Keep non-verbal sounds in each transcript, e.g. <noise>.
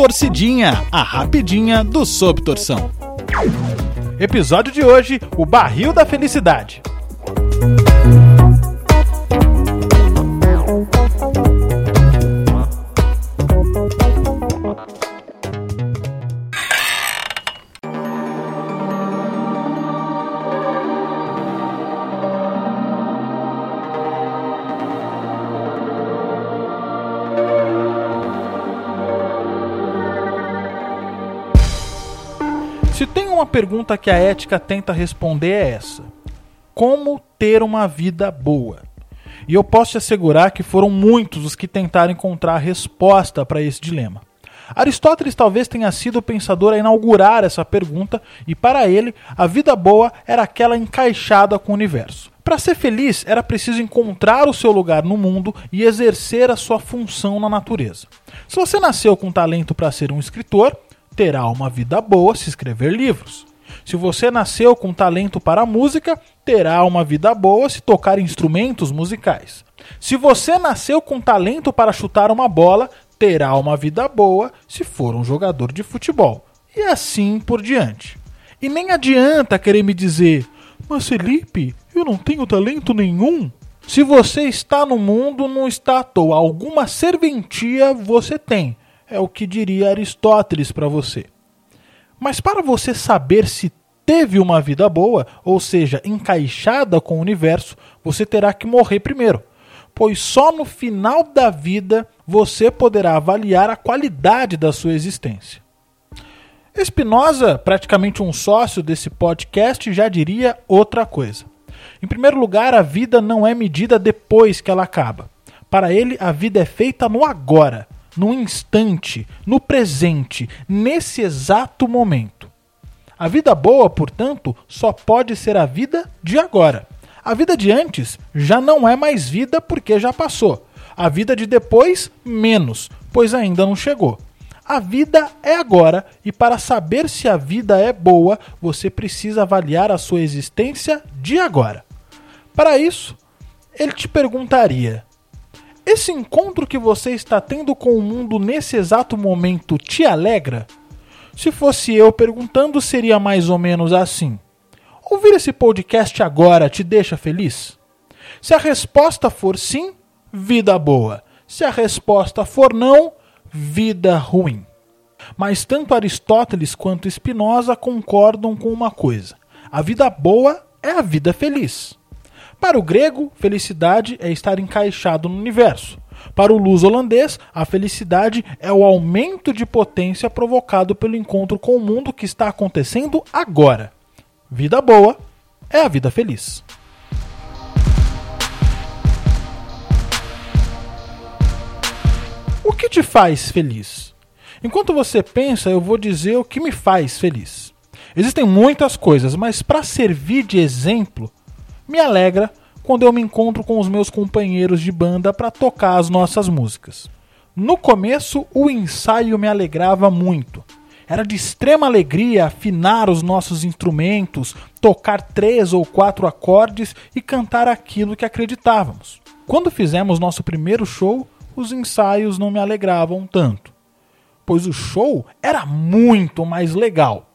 Torcidinha, a rapidinha do Sob Torção. Episódio de hoje: O Barril da Felicidade. Uma pergunta que a ética tenta responder é essa: Como ter uma vida boa? E eu posso te assegurar que foram muitos os que tentaram encontrar a resposta para esse dilema. Aristóteles talvez tenha sido o pensador a inaugurar essa pergunta, e para ele, a vida boa era aquela encaixada com o universo. Para ser feliz, era preciso encontrar o seu lugar no mundo e exercer a sua função na natureza. Se você nasceu com talento para ser um escritor, terá uma vida boa se escrever livros. Se você nasceu com talento para a música, terá uma vida boa se tocar instrumentos musicais. Se você nasceu com talento para chutar uma bola, terá uma vida boa se for um jogador de futebol. E assim por diante. E nem adianta querer me dizer, mas Felipe, eu não tenho talento nenhum. Se você está no mundo, não está à toa. Alguma serventia você tem. É o que diria Aristóteles para você. Mas para você saber se teve uma vida boa, ou seja, encaixada com o universo, você terá que morrer primeiro. Pois só no final da vida você poderá avaliar a qualidade da sua existência. Spinoza, praticamente um sócio desse podcast, já diria outra coisa. Em primeiro lugar, a vida não é medida depois que ela acaba. Para ele, a vida é feita no agora no instante, no presente, nesse exato momento. A vida boa, portanto, só pode ser a vida de agora. A vida de antes já não é mais vida porque já passou. A vida de depois, menos, pois ainda não chegou. A vida é agora e para saber se a vida é boa, você precisa avaliar a sua existência de agora. Para isso, ele te perguntaria: esse encontro que você está tendo com o mundo nesse exato momento te alegra? Se fosse eu perguntando, seria mais ou menos assim: Ouvir esse podcast agora te deixa feliz? Se a resposta for sim, vida boa. Se a resposta for não, vida ruim. Mas tanto Aristóteles quanto Spinoza concordam com uma coisa: a vida boa é a vida feliz. Para o grego, felicidade é estar encaixado no universo. Para o luso-holandês, a felicidade é o aumento de potência provocado pelo encontro com o mundo que está acontecendo agora. Vida boa é a vida feliz. O que te faz feliz? Enquanto você pensa, eu vou dizer o que me faz feliz. Existem muitas coisas, mas para servir de exemplo, me alegra quando eu me encontro com os meus companheiros de banda para tocar as nossas músicas. No começo, o ensaio me alegrava muito. Era de extrema alegria afinar os nossos instrumentos, tocar três ou quatro acordes e cantar aquilo que acreditávamos. Quando fizemos nosso primeiro show, os ensaios não me alegravam tanto, pois o show era muito mais legal.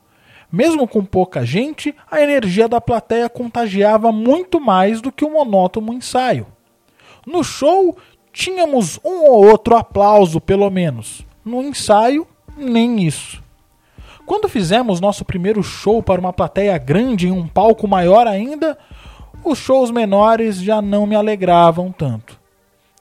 Mesmo com pouca gente, a energia da plateia contagiava muito mais do que o monótono ensaio. No show, tínhamos um ou outro aplauso, pelo menos. No ensaio, nem isso. Quando fizemos nosso primeiro show para uma plateia grande em um palco maior ainda, os shows menores já não me alegravam tanto.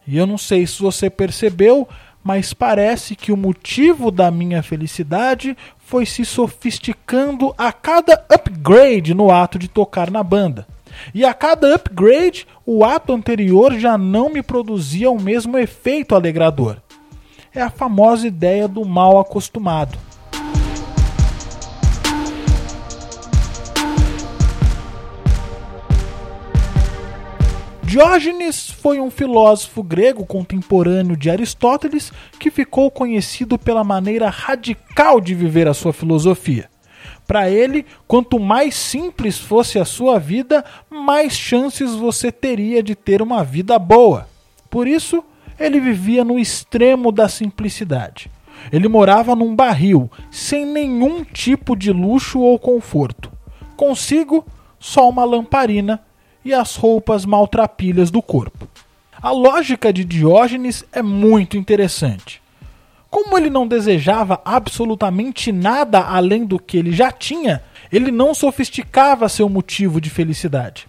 E eu não sei se você percebeu, mas parece que o motivo da minha felicidade foi se sofisticando a cada upgrade no ato de tocar na banda. E a cada upgrade, o ato anterior já não me produzia o mesmo efeito alegrador. É a famosa ideia do mal acostumado. Diógenes foi um filósofo grego contemporâneo de Aristóteles que ficou conhecido pela maneira radical de viver a sua filosofia. Para ele, quanto mais simples fosse a sua vida, mais chances você teria de ter uma vida boa. Por isso, ele vivia no extremo da simplicidade. Ele morava num barril, sem nenhum tipo de luxo ou conforto. Consigo, só uma lamparina e as roupas maltrapilhas do corpo. A lógica de Diógenes é muito interessante. Como ele não desejava absolutamente nada além do que ele já tinha, ele não sofisticava seu motivo de felicidade.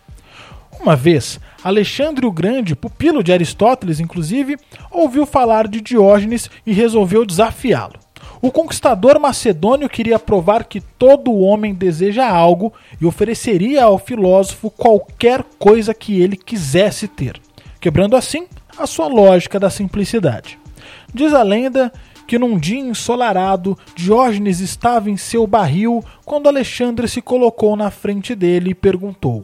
Uma vez, Alexandre o Grande, pupilo de Aristóteles inclusive, ouviu falar de Diógenes e resolveu desafiá-lo. O conquistador macedônio queria provar que todo homem deseja algo e ofereceria ao filósofo qualquer coisa que ele quisesse ter quebrando assim a sua lógica da simplicidade. Diz a lenda que num dia ensolarado, Diógenes estava em seu barril quando Alexandre se colocou na frente dele e perguntou: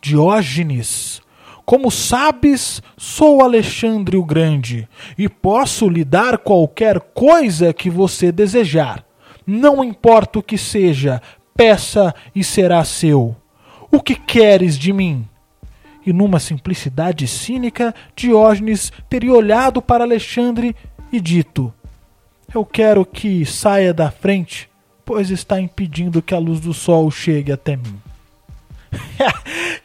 Diógenes, como sabes, sou Alexandre o Grande e posso lhe dar qualquer coisa que você desejar. Não importa o que seja, peça e será seu. O que queres de mim? e numa simplicidade cínica, Diógenes teria olhado para Alexandre e dito: Eu quero que saia da frente, pois está impedindo que a luz do sol chegue até mim. <laughs>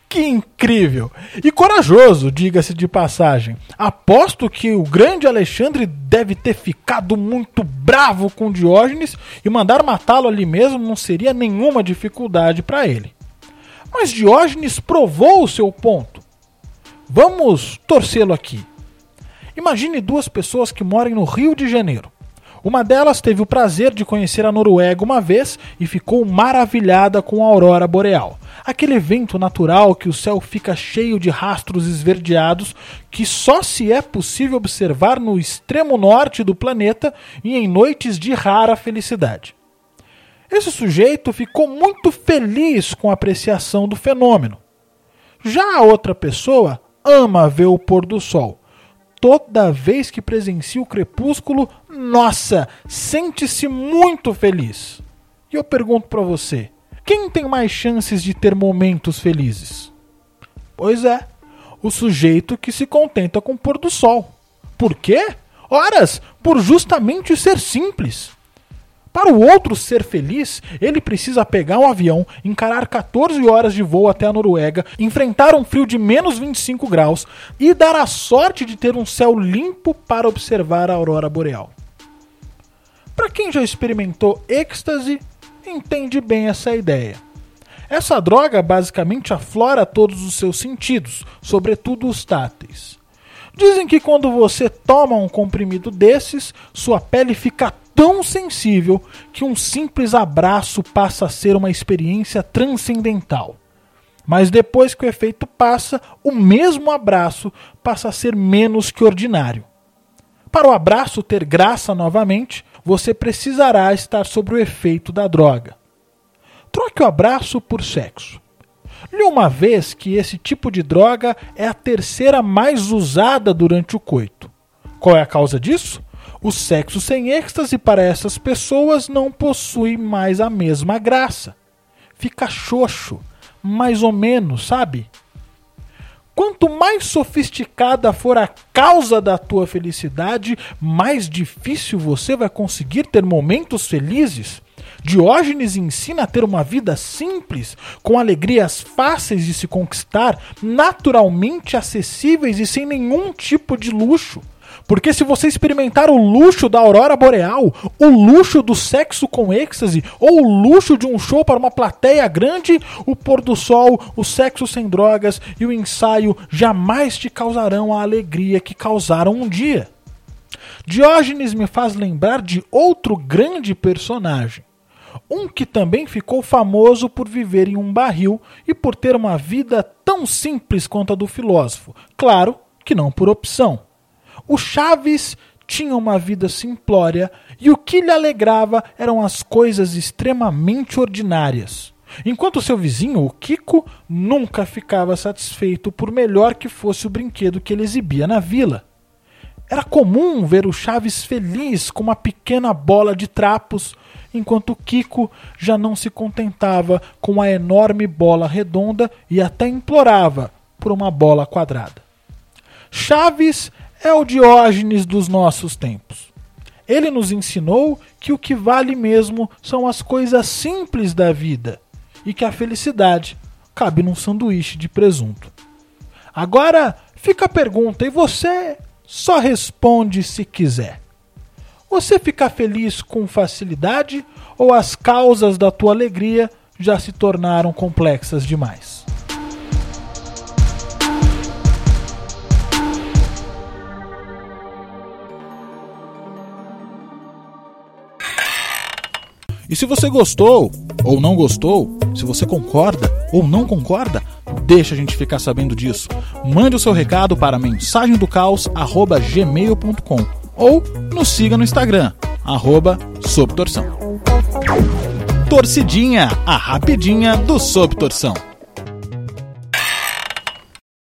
que incrível! E corajoso, diga-se de passagem. Aposto que o grande Alexandre deve ter ficado muito bravo com Diógenes e mandar matá-lo ali mesmo não seria nenhuma dificuldade para ele. Mas Diógenes provou o seu ponto. Vamos torcê-lo aqui. Imagine duas pessoas que moram no Rio de Janeiro. Uma delas teve o prazer de conhecer a Noruega uma vez e ficou maravilhada com a aurora boreal. Aquele evento natural que o céu fica cheio de rastros esverdeados que só se é possível observar no extremo norte do planeta e em noites de rara felicidade. Esse sujeito ficou muito feliz com a apreciação do fenômeno. Já a outra pessoa ama ver o pôr do sol. Toda vez que presencia o crepúsculo, nossa, sente-se muito feliz. E eu pergunto para você, quem tem mais chances de ter momentos felizes? Pois é, o sujeito que se contenta com o pôr do sol. Por quê? Horas, por justamente ser simples. Para o outro ser feliz, ele precisa pegar um avião, encarar 14 horas de voo até a Noruega, enfrentar um frio de menos 25 graus e dar a sorte de ter um céu limpo para observar a aurora boreal. Para quem já experimentou êxtase, entende bem essa ideia. Essa droga basicamente aflora todos os seus sentidos, sobretudo os táteis. Dizem que quando você toma um comprimido desses, sua pele fica tão sensível que um simples abraço passa a ser uma experiência transcendental. Mas depois que o efeito passa, o mesmo abraço passa a ser menos que ordinário. Para o abraço ter graça novamente, você precisará estar sob o efeito da droga. Troque o abraço por sexo. Li uma vez que esse tipo de droga é a terceira mais usada durante o coito. Qual é a causa disso? O sexo sem êxtase para essas pessoas não possui mais a mesma graça. Fica xoxo, mais ou menos, sabe? Quanto mais sofisticada for a causa da tua felicidade, mais difícil você vai conseguir ter momentos felizes. Diógenes ensina a ter uma vida simples, com alegrias fáceis de se conquistar, naturalmente acessíveis e sem nenhum tipo de luxo. Porque se você experimentar o luxo da aurora boreal, o luxo do sexo com êxtase, ou o luxo de um show para uma plateia grande, o pôr do sol, o sexo sem drogas e o ensaio jamais te causarão a alegria que causaram um dia. Diógenes me faz lembrar de outro grande personagem. Um que também ficou famoso por viver em um barril e por ter uma vida tão simples quanto a do filósofo. Claro que não por opção. O Chaves tinha uma vida simplória e o que lhe alegrava eram as coisas extremamente ordinárias. Enquanto seu vizinho, o Kiko, nunca ficava satisfeito por melhor que fosse o brinquedo que ele exibia na vila. Era comum ver o Chaves feliz com uma pequena bola de trapos, enquanto o Kiko já não se contentava com a enorme bola redonda e até implorava por uma bola quadrada. Chaves é o Diógenes dos nossos tempos. Ele nos ensinou que o que vale mesmo são as coisas simples da vida e que a felicidade cabe num sanduíche de presunto. Agora fica a pergunta e você só responde se quiser. Você fica feliz com facilidade ou as causas da tua alegria já se tornaram complexas demais? E se você gostou ou não gostou, se você concorda ou não concorda, deixa a gente ficar sabendo disso. Mande o seu recado para mensagemdocaos@gmail.com ou nos siga no Instagram arroba Torcidinha, a rapidinha do Sob Torção.